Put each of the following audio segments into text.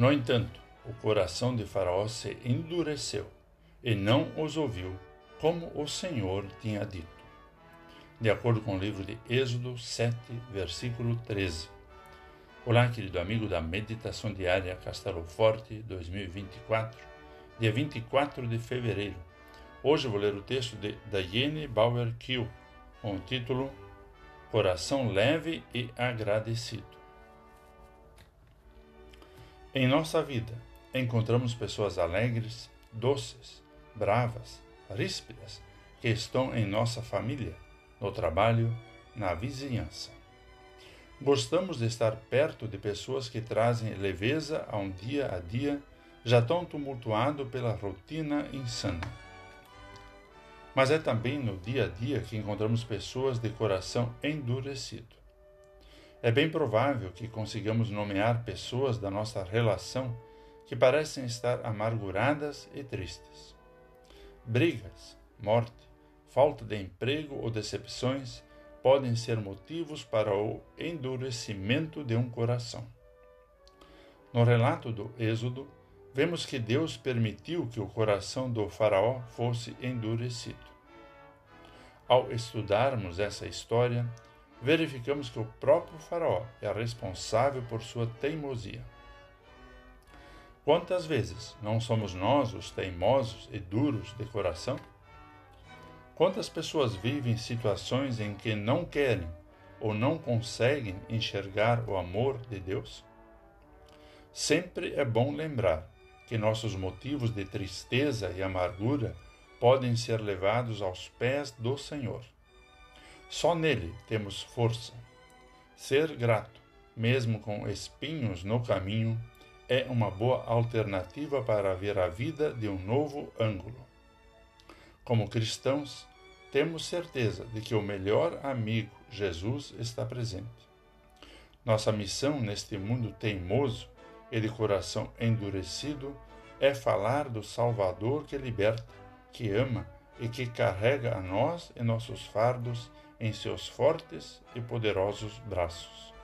No entanto, o coração de Faraó se endureceu e não os ouviu, como o Senhor tinha dito. De acordo com o livro de Êxodo 7, versículo 13. Olá, querido amigo da Meditação Diária Castelo Forte 2024, dia 24 de fevereiro. Hoje vou ler o texto de Diane Bauer Kiel, com o título Coração Leve e Agradecido. Em nossa vida, encontramos pessoas alegres, doces, bravas, ríspidas, que estão em nossa família, no trabalho, na vizinhança. Gostamos de estar perto de pessoas que trazem leveza a um dia a dia já tão tumultuado pela rotina insana. Mas é também no dia a dia que encontramos pessoas de coração endurecido. É bem provável que consigamos nomear pessoas da nossa relação que parecem estar amarguradas e tristes. Brigas, morte, falta de emprego ou decepções podem ser motivos para o endurecimento de um coração. No relato do Êxodo, vemos que Deus permitiu que o coração do Faraó fosse endurecido. Ao estudarmos essa história, verificamos que o próprio Faraó é responsável por sua teimosia. Quantas vezes não somos nós os teimosos e duros de coração? Quantas pessoas vivem situações em que não querem ou não conseguem enxergar o amor de Deus? Sempre é bom lembrar que nossos motivos de tristeza e amargura podem ser levados aos pés do Senhor. Só nele temos força. Ser grato, mesmo com espinhos no caminho, é uma boa alternativa para ver a vida de um novo ângulo. Como cristãos, temos certeza de que o melhor amigo, Jesus, está presente. Nossa missão neste mundo teimoso e de coração endurecido é falar do Salvador que liberta, que ama e que carrega a nós e nossos fardos em seus fortes e poderosos braços.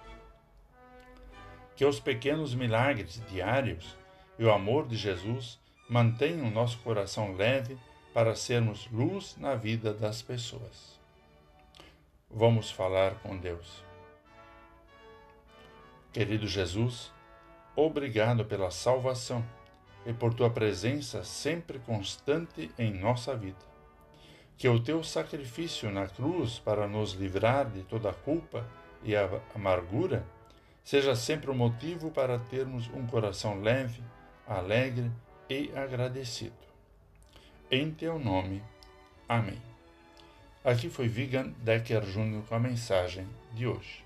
Que os pequenos milagres diários e o amor de Jesus mantenham nosso coração leve para sermos luz na vida das pessoas. Vamos falar com Deus. Querido Jesus, obrigado pela salvação e por tua presença sempre constante em nossa vida que o teu sacrifício na cruz para nos livrar de toda a culpa e a amargura seja sempre o um motivo para termos um coração leve, alegre e agradecido. Em teu nome. Amém. Aqui foi Vigan Decker Jr. com a mensagem de hoje.